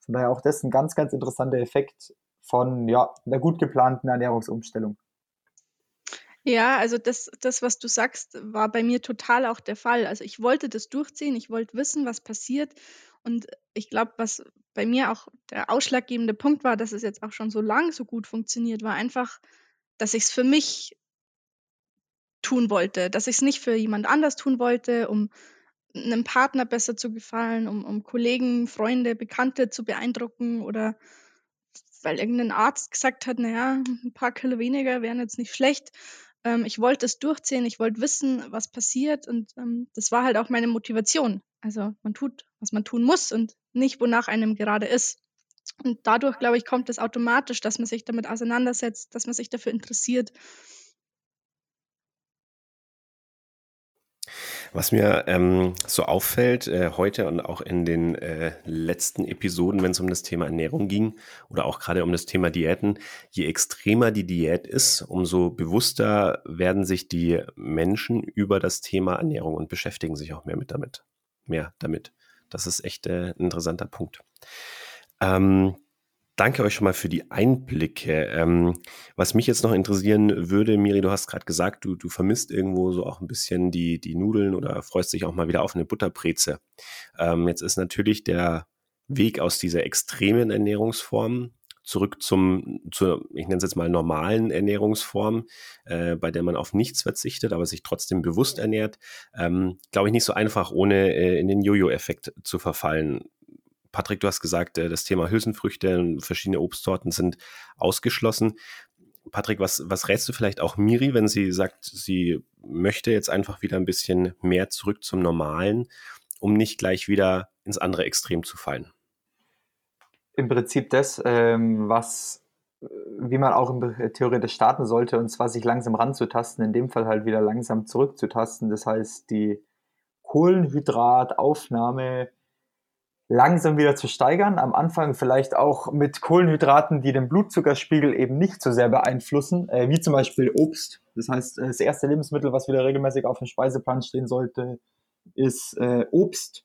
Von daher auch das ein ganz, ganz interessanter Effekt von ja, einer gut geplanten Ernährungsumstellung. Ja, also das, das, was du sagst, war bei mir total auch der Fall. Also ich wollte das durchziehen, ich wollte wissen, was passiert. Und ich glaube, was bei mir auch der ausschlaggebende Punkt war, dass es jetzt auch schon so lang so gut funktioniert, war einfach, dass ich es für mich tun wollte, dass ich es nicht für jemand anders tun wollte, um einem Partner besser zu gefallen, um, um Kollegen, Freunde, Bekannte zu beeindrucken oder weil irgendein Arzt gesagt hat, naja, ein paar Kilo weniger wären jetzt nicht schlecht, ähm, ich wollte es durchziehen, ich wollte wissen, was passiert und ähm, das war halt auch meine Motivation. Also man tut, was man tun muss und nicht, wonach einem gerade ist. Und dadurch, glaube ich, kommt es automatisch, dass man sich damit auseinandersetzt, dass man sich dafür interessiert Was mir ähm, so auffällt, äh, heute und auch in den äh, letzten Episoden, wenn es um das Thema Ernährung ging oder auch gerade um das Thema Diäten, je extremer die Diät ist, umso bewusster werden sich die Menschen über das Thema Ernährung und beschäftigen sich auch mehr mit damit. Mehr damit. Das ist echt äh, ein interessanter Punkt. Ähm, danke euch schon mal für die Einblicke. Ähm, was mich jetzt noch interessieren würde, Miri, du hast gerade gesagt, du, du vermisst irgendwo so auch ein bisschen die, die Nudeln oder freust dich auch mal wieder auf eine Butterbreze. Ähm, jetzt ist natürlich der Weg aus dieser extremen Ernährungsform zurück zum, zur, ich nenne es jetzt mal normalen Ernährungsform, äh, bei der man auf nichts verzichtet, aber sich trotzdem bewusst ernährt, ähm, glaube ich nicht so einfach, ohne äh, in den Jojo-Effekt zu verfallen. Patrick, du hast gesagt, äh, das Thema Hülsenfrüchte und verschiedene Obstsorten sind ausgeschlossen. Patrick, was, was rätst du vielleicht auch Miri, wenn sie sagt, sie möchte jetzt einfach wieder ein bisschen mehr zurück zum Normalen, um nicht gleich wieder ins andere Extrem zu fallen? Im Prinzip das, ähm, was, wie man auch theoretisch starten sollte, und zwar sich langsam ranzutasten, in dem Fall halt wieder langsam zurückzutasten. Das heißt, die Kohlenhydrataufnahme langsam wieder zu steigern. Am Anfang vielleicht auch mit Kohlenhydraten, die den Blutzuckerspiegel eben nicht so sehr beeinflussen, äh, wie zum Beispiel Obst. Das heißt, äh, das erste Lebensmittel, was wieder regelmäßig auf dem Speiseplan stehen sollte, ist äh, Obst.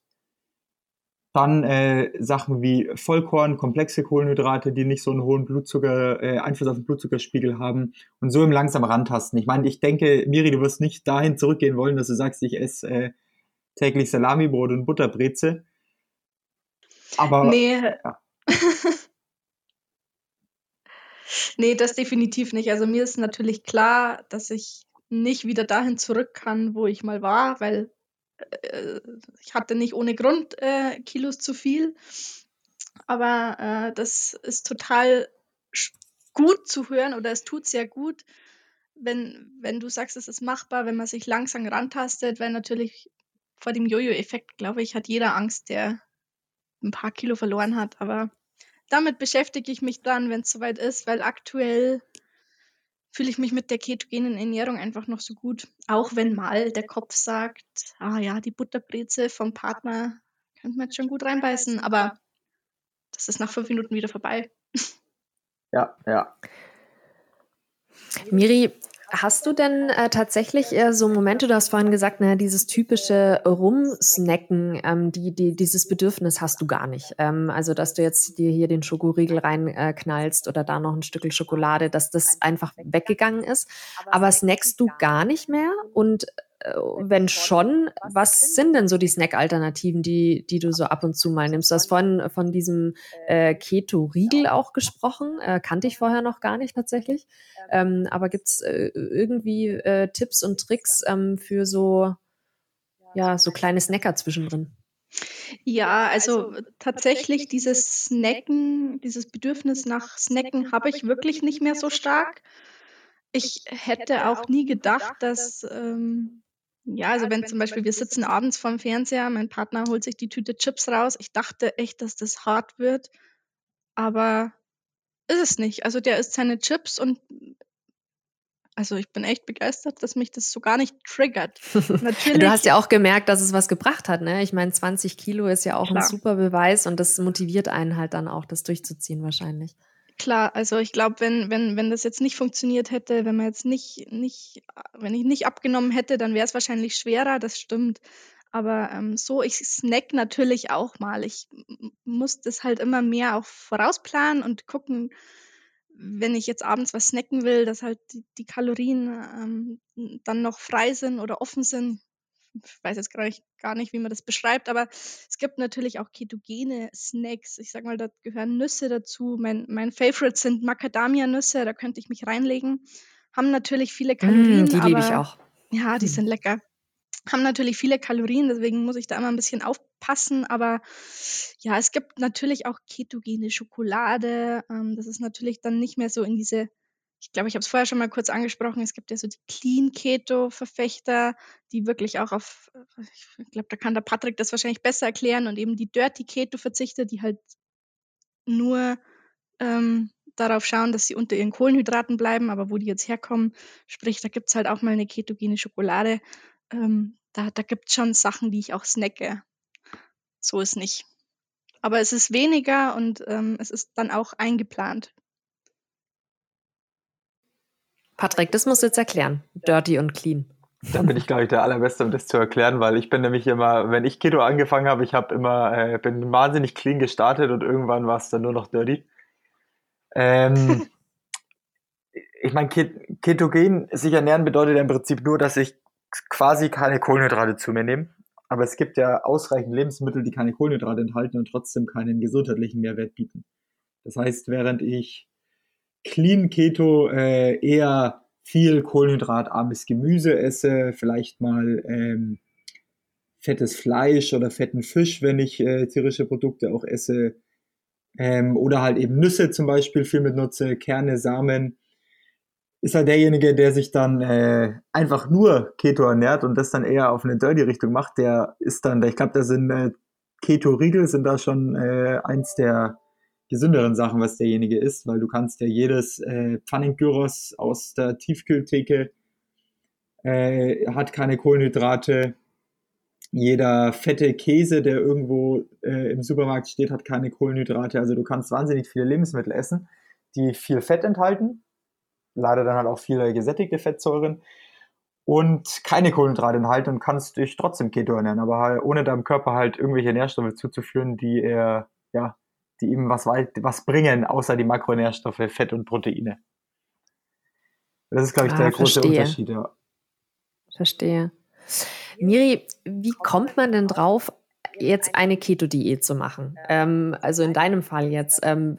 Dann äh, Sachen wie Vollkorn, komplexe Kohlenhydrate, die nicht so einen hohen Blutzucker, äh, Einfluss auf den Blutzuckerspiegel haben und so im langsam rantasten. Ich meine, ich denke, Miri, du wirst nicht dahin zurückgehen wollen, dass du sagst, ich esse äh, täglich Salamibrot und Butterbreze. Aber Nee. ja. Nee, das definitiv nicht. Also mir ist natürlich klar, dass ich nicht wieder dahin zurück kann, wo ich mal war, weil äh, ich hatte nicht ohne Grund äh, Kilos zu viel. Aber äh, das ist total gut zu hören oder es tut sehr gut, wenn, wenn du sagst, es ist machbar, wenn man sich langsam rantastet, weil natürlich vor dem Jojo-Effekt, glaube ich, hat jeder Angst, der ein paar Kilo verloren hat. Aber damit beschäftige ich mich dann, wenn es soweit ist, weil aktuell fühle ich mich mit der ketogenen Ernährung einfach noch so gut. Auch wenn mal der Kopf sagt, ah ja, die Butterbreze vom Partner könnte man jetzt schon gut reinbeißen, aber das ist nach fünf Minuten wieder vorbei. Ja, ja. Miri, hast du denn äh, tatsächlich äh, so Momente, du hast vorhin gesagt, naja, dieses typische Rumsnacken, ähm, die, die, dieses Bedürfnis hast du gar nicht. Ähm, also, dass du jetzt dir hier den Schokoriegel reinknallst äh, knallst oder da noch ein Stückel Schokolade, dass das einfach weggegangen ist. Aber snackst du gar nicht mehr? Und wenn schon, was sind denn so die Snack-Alternativen, die, die du so ab und zu mal nimmst? Du hast vorhin von diesem äh, Keto-Riegel auch gesprochen, äh, kannte ich vorher noch gar nicht tatsächlich. Ähm, aber gibt es äh, irgendwie äh, Tipps und Tricks ähm, für so, ja, so kleine Snacker zwischendrin? Ja, also tatsächlich dieses Snacken, dieses Bedürfnis nach Snacken habe ich wirklich nicht mehr so stark. Ich hätte auch nie gedacht, dass, ähm, ja, also wenn zum Beispiel wir sitzen abends vorm Fernseher, mein Partner holt sich die Tüte Chips raus. Ich dachte echt, dass das hart wird, aber ist es nicht. Also der isst seine Chips und also ich bin echt begeistert, dass mich das so gar nicht triggert. Natürlich. Du hast ja auch gemerkt, dass es was gebracht hat, ne? Ich meine, 20 Kilo ist ja auch Klar. ein super Beweis und das motiviert einen halt dann auch, das durchzuziehen wahrscheinlich. Klar, also ich glaube, wenn, wenn, wenn das jetzt nicht funktioniert hätte, wenn man jetzt nicht, nicht, wenn ich nicht abgenommen hätte, dann wäre es wahrscheinlich schwerer, das stimmt. Aber ähm, so, ich snack natürlich auch mal. Ich muss das halt immer mehr auch vorausplanen und gucken, wenn ich jetzt abends was snacken will, dass halt die, die Kalorien ähm, dann noch frei sind oder offen sind. Ich weiß jetzt gar nicht, gar nicht, wie man das beschreibt, aber es gibt natürlich auch ketogene Snacks. Ich sag mal, da gehören Nüsse dazu. Mein, mein Favorite sind Macadamia-Nüsse, da könnte ich mich reinlegen. Haben natürlich viele Kalorien. Mm, die liebe ich auch. Ja, die Hm. sind lecker. Haben natürlich viele Kalorien, deswegen muss ich da immer ein bisschen aufpassen. Aber ja, es gibt natürlich auch ketogene Schokolade. Ähm, das ist natürlich dann nicht mehr so in diese, ich glaube, ich habe es vorher schon mal kurz angesprochen, es gibt ja so die Clean Keto-Verfechter, die wirklich auch auf, ich glaube, da kann der Patrick das wahrscheinlich besser erklären und eben die Dirty Keto-Verzichter, die halt nur ähm, darauf schauen, dass sie unter ihren Kohlenhydraten bleiben, aber wo die jetzt herkommen, sprich, da gibt es halt auch mal eine ketogene Schokolade. Ähm, da da gibt es schon Sachen, die ich auch snacke. So ist nicht. Aber es ist weniger und ähm, es ist dann auch eingeplant. Patrick, das musst du jetzt erklären. Dirty und clean. Da bin ich, glaube ich, der Allerbeste, um das zu erklären, weil ich bin nämlich immer, wenn ich Keto angefangen habe, ich habe immer, äh, bin wahnsinnig clean gestartet und irgendwann war es dann nur noch dirty. Ähm, ich meine, Ket ketogen sich ernähren bedeutet im Prinzip nur, dass ich quasi keine Kohlenhydrate zu mir nehme. Aber es gibt ja ausreichend Lebensmittel, die keine Kohlenhydrate enthalten und trotzdem keinen gesundheitlichen Mehrwert bieten. Das heißt, während ich Clean Keto äh, eher viel kohlenhydratarmes Gemüse esse, vielleicht mal ähm, fettes Fleisch oder fetten Fisch, wenn ich äh, tierische Produkte auch esse, ähm, oder halt eben Nüsse zum Beispiel viel mit nutze, Kerne, Samen, ist halt derjenige, der sich dann äh, einfach nur Keto ernährt und das dann eher auf eine Dirty-Richtung macht, der ist dann, ich glaube, da sind äh, Keto-Riegel sind da schon äh, eins der gesünderen Sachen, was derjenige isst, weil du kannst ja jedes äh, Pfannengyros aus der Tiefkühltheke äh, hat keine Kohlenhydrate, jeder fette Käse, der irgendwo äh, im Supermarkt steht, hat keine Kohlenhydrate. Also du kannst wahnsinnig viele Lebensmittel essen, die viel Fett enthalten, leider dann halt auch viele gesättigte Fettsäuren. Und keine Kohlenhydrate enthalten und kannst dich trotzdem Keto ernähren, aber halt ohne deinem Körper halt irgendwelche Nährstoffe zuzuführen, die er, ja, die ihm was, was bringen, außer die Makronährstoffe, Fett und Proteine. Das ist, glaube ich, der ah, große Unterschied, ja. Verstehe. Miri, wie kommt man denn drauf, jetzt eine Keto-Diät zu machen. Ähm, also in deinem Fall jetzt. Ähm,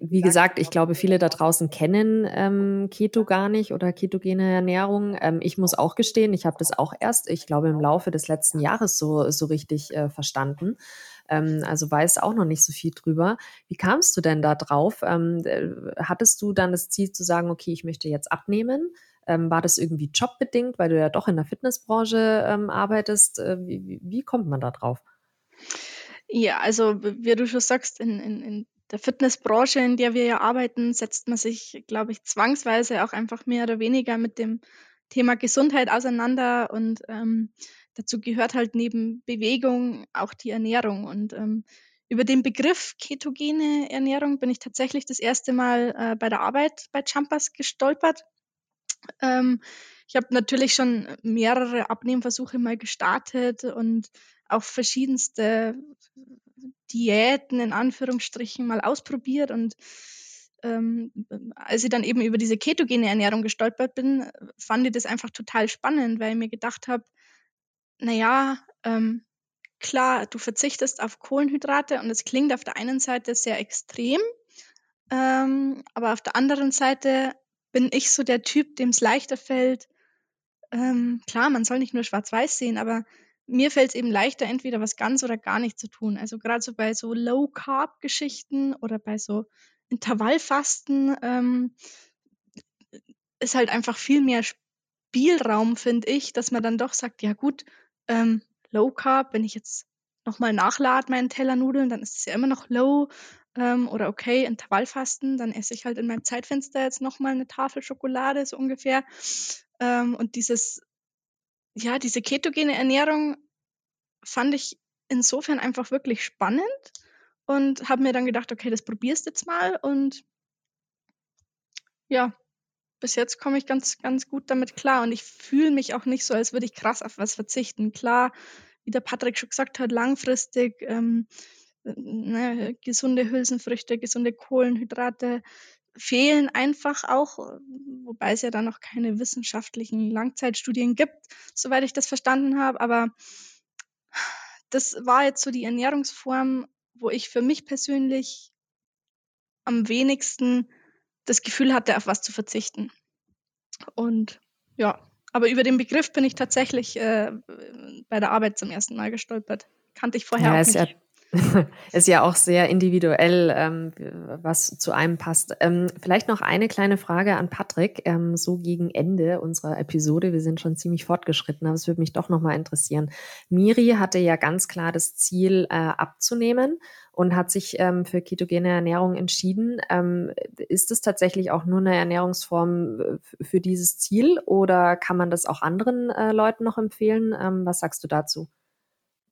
wie gesagt, ich glaube, viele da draußen kennen ähm, Keto gar nicht oder ketogene Ernährung. Ähm, ich muss auch gestehen, ich habe das auch erst, ich glaube, im Laufe des letzten Jahres so, so richtig äh, verstanden. Ähm, also weiß auch noch nicht so viel drüber. Wie kamst du denn da drauf? Ähm, hattest du dann das Ziel zu sagen, okay, ich möchte jetzt abnehmen? Ähm, war das irgendwie jobbedingt, weil du ja doch in der Fitnessbranche ähm, arbeitest? Äh, wie, wie, kommt man da drauf? Ja, also wie du schon sagst, in, in, in der Fitnessbranche, in der wir ja arbeiten, setzt man sich, glaube ich, zwangsweise auch einfach mehr oder weniger mit dem Thema Gesundheit auseinander und ähm, dazu gehört halt neben Bewegung auch die Ernährung. Und ähm, über den Begriff ketogene Ernährung bin ich tatsächlich das erste Mal äh, bei der Arbeit bei Jumpers gestolpert. Ähm, ich habe natürlich schon mehrere Abnehmversuche mal gestartet und auch verschiedenste Diäten in Anführungsstrichen mal ausprobiert und ähm, als ich dann eben über diese ketogene Ernährung gestolpert bin, fand ich das einfach total spannend, weil ich mir gedacht habe, naja, ähm, klar, du verzichtest auf Kohlenhydrate und es klingt auf der einen Seite sehr extrem, ähm, aber auf der anderen Seite bin ich so der Typ, dem es leichter fällt. Ähm, klar, man soll nicht nur schwarz-weiß sehen, aber mir fällt es eben leichter, entweder was ganz oder gar nicht zu tun. Also gerade so bei so Low-Carb-Geschichten oder bei so Intervallfasten ähm, ist halt einfach viel mehr Spielraum, finde ich, dass man dann doch sagt, ja gut, ähm, Low Carb, wenn ich jetzt nochmal nachlade meinen Teller Nudeln, dann ist es ja immer noch low. Ähm, oder okay, Intervallfasten, dann esse ich halt in meinem Zeitfenster jetzt nochmal eine Tafel Schokolade, so ungefähr. Ähm, und dieses, ja, diese ketogene Ernährung fand ich insofern einfach wirklich spannend und habe mir dann gedacht, okay, das probierst du jetzt mal und ja, bis jetzt komme ich ganz, ganz gut damit klar und ich fühle mich auch nicht so, als würde ich krass auf was verzichten. Klar, wie der Patrick schon gesagt hat, langfristig ähm, ne, gesunde Hülsenfrüchte, gesunde Kohlenhydrate fehlen einfach auch, wobei es ja da noch keine wissenschaftlichen Langzeitstudien gibt, soweit ich das verstanden habe. Aber das war jetzt so die Ernährungsform, wo ich für mich persönlich am wenigsten das Gefühl hatte, auf was zu verzichten. Und ja, aber über den Begriff bin ich tatsächlich äh, bei der Arbeit zum ersten Mal gestolpert. Kannte ich vorher ja, auch nicht. Ja ist ja auch sehr individuell, ähm, was zu einem passt. Ähm, vielleicht noch eine kleine Frage an Patrick, ähm, so gegen Ende unserer Episode. Wir sind schon ziemlich fortgeschritten, aber es würde mich doch nochmal interessieren. Miri hatte ja ganz klar das Ziel, äh, abzunehmen und hat sich ähm, für ketogene Ernährung entschieden. Ähm, ist es tatsächlich auch nur eine Ernährungsform äh, für dieses Ziel oder kann man das auch anderen äh, Leuten noch empfehlen? Ähm, was sagst du dazu?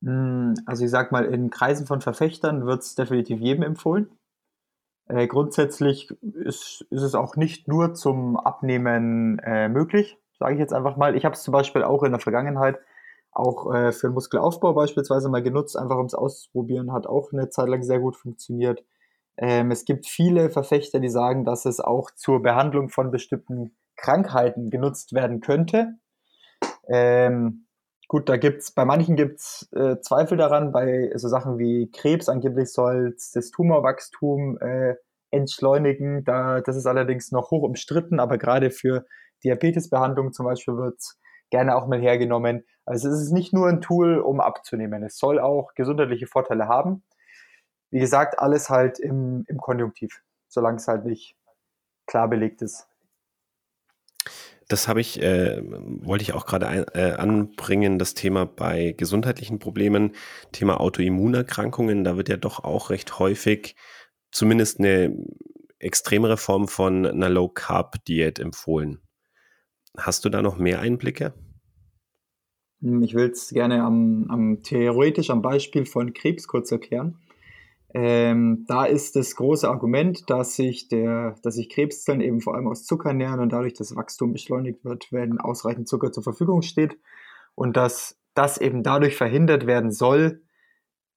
Hm, also ich sag mal, in Kreisen von Verfechtern wird es definitiv jedem empfohlen. Äh, grundsätzlich ist, ist es auch nicht nur zum Abnehmen äh, möglich, sage ich jetzt einfach mal. Ich habe es zum Beispiel auch in der Vergangenheit auch äh, für den Muskelaufbau beispielsweise mal genutzt, einfach um es auszuprobieren, hat auch eine Zeit lang sehr gut funktioniert. Ähm, es gibt viele Verfechter, die sagen, dass es auch zur Behandlung von bestimmten Krankheiten genutzt werden könnte. Ähm, Gut, da gibt's, bei manchen gibt's äh, Zweifel daran, bei so Sachen wie Krebs, angeblich soll das Tumorwachstum äh, entschleunigen. Da, das ist allerdings noch hoch umstritten, aber gerade für Diabetesbehandlung zum Beispiel wird's gerne auch mal hergenommen. Also es ist nicht nur ein Tool, um abzunehmen. Es soll auch gesundheitliche Vorteile haben. Wie gesagt, alles halt im, im Konjunktiv, solange es halt nicht klar belegt ist. Das habe ich, äh, wollte ich auch gerade äh, anbringen, das Thema bei gesundheitlichen Problemen, Thema Autoimmunerkrankungen, da wird ja doch auch recht häufig zumindest eine extremere Form von einer Low-Carb-Diät empfohlen. Hast du da noch mehr Einblicke? Hm, ich will es gerne am, am, theoretisch am Beispiel von Krebs kurz erklären. Ähm, da ist das große Argument, dass sich, der, dass sich Krebszellen eben vor allem aus Zucker nähern und dadurch das Wachstum beschleunigt wird, wenn ausreichend Zucker zur Verfügung steht und dass das eben dadurch verhindert werden soll,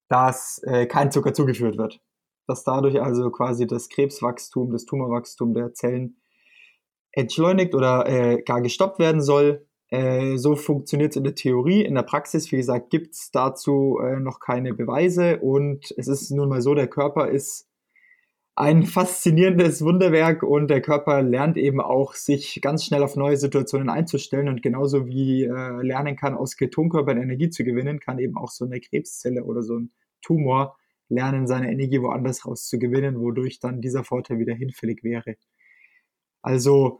dass äh, kein Zucker zugeführt wird. Dass dadurch also quasi das Krebswachstum, das Tumorwachstum der Zellen entschleunigt oder äh, gar gestoppt werden soll. Äh, so funktioniert es in der Theorie. In der Praxis, wie gesagt, gibt es dazu äh, noch keine Beweise und es ist nun mal so, der Körper ist ein faszinierendes Wunderwerk und der Körper lernt eben auch, sich ganz schnell auf neue Situationen einzustellen und genauso wie äh, lernen kann, aus Ketonkörpern Energie zu gewinnen, kann eben auch so eine Krebszelle oder so ein Tumor lernen, seine Energie woanders rauszugewinnen, wodurch dann dieser Vorteil wieder hinfällig wäre. Also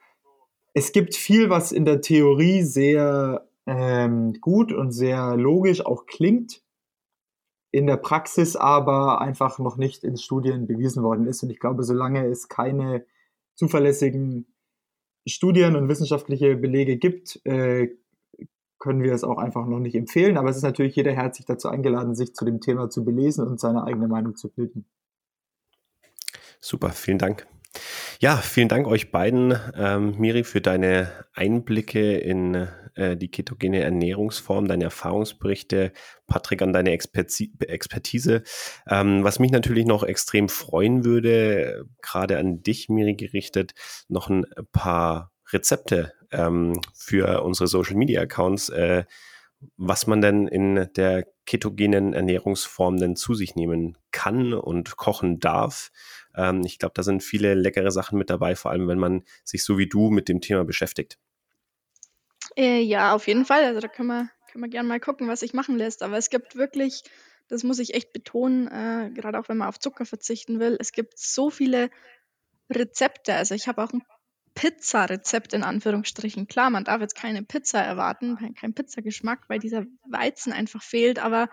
es gibt viel, was in der Theorie sehr ähm, gut und sehr logisch auch klingt, in der Praxis aber einfach noch nicht in Studien bewiesen worden ist. Und ich glaube, solange es keine zuverlässigen Studien und wissenschaftliche Belege gibt, äh, können wir es auch einfach noch nicht empfehlen. Aber es ist natürlich jeder herzlich dazu eingeladen, sich zu dem Thema zu belesen und seine eigene Meinung zu bilden. Super, vielen Dank. Ja, vielen Dank euch beiden, ähm, Miri, für deine Einblicke in äh, die ketogene Ernährungsform, deine Erfahrungsberichte, Patrick an deine Expertise. Expertise. Ähm, was mich natürlich noch extrem freuen würde, gerade an dich, Miri, gerichtet, noch ein paar Rezepte ähm, für unsere Social Media Accounts, äh, was man denn in der ketogenen Ernährungsform denn zu sich nehmen kann und kochen darf. Ähm, ich glaube, da sind viele leckere Sachen mit dabei, vor allem wenn man sich so wie du mit dem Thema beschäftigt. Äh, ja, auf jeden Fall. Also da können wir, können wir gerne mal gucken, was sich machen lässt. Aber es gibt wirklich, das muss ich echt betonen, äh, gerade auch wenn man auf Zucker verzichten will, es gibt so viele Rezepte. Also ich habe auch ein Pizza-Rezept in Anführungsstrichen. Klar, man darf jetzt keine Pizza erwarten, kein Pizzageschmack, weil dieser Weizen einfach fehlt, aber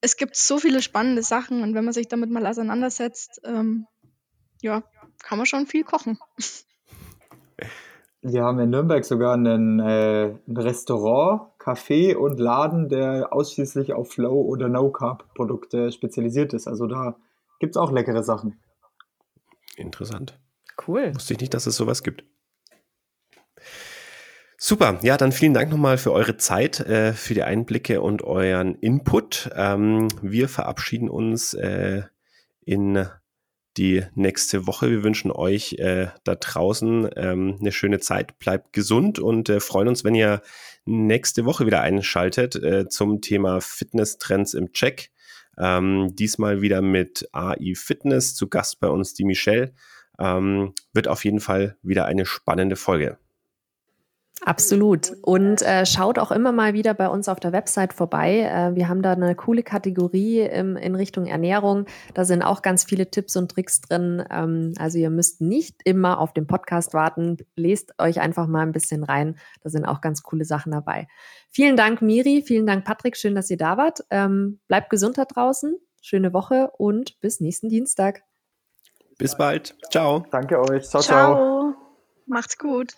es gibt so viele spannende Sachen und wenn man sich damit mal auseinandersetzt, ähm, ja, kann man schon viel kochen. Wir haben in Nürnberg sogar einen, äh, ein Restaurant, Café und Laden, der ausschließlich auf Low- oder No-Carb-Produkte spezialisiert ist. Also da gibt es auch leckere Sachen. Interessant. Cool. Wusste ich nicht, dass es sowas gibt. Super, ja, dann vielen Dank nochmal für eure Zeit, äh, für die Einblicke und euren Input. Ähm, wir verabschieden uns äh, in die nächste Woche. Wir wünschen euch äh, da draußen ähm, eine schöne Zeit. Bleibt gesund und äh, freuen uns, wenn ihr nächste Woche wieder einschaltet äh, zum Thema Fitness-Trends im Check. Ähm, diesmal wieder mit AI Fitness. Zu Gast bei uns die Michelle. Ähm, wird auf jeden Fall wieder eine spannende Folge. Absolut. Und äh, schaut auch immer mal wieder bei uns auf der Website vorbei. Äh, wir haben da eine coole Kategorie im, in Richtung Ernährung. Da sind auch ganz viele Tipps und Tricks drin. Ähm, also ihr müsst nicht immer auf den Podcast warten. Lest euch einfach mal ein bisschen rein. Da sind auch ganz coole Sachen dabei. Vielen Dank, Miri. Vielen Dank, Patrick. Schön, dass ihr da wart. Ähm, bleibt gesund da draußen. Schöne Woche und bis nächsten Dienstag. Bis bald. Ciao. Danke euch. Ciao, ciao. ciao. Macht's gut.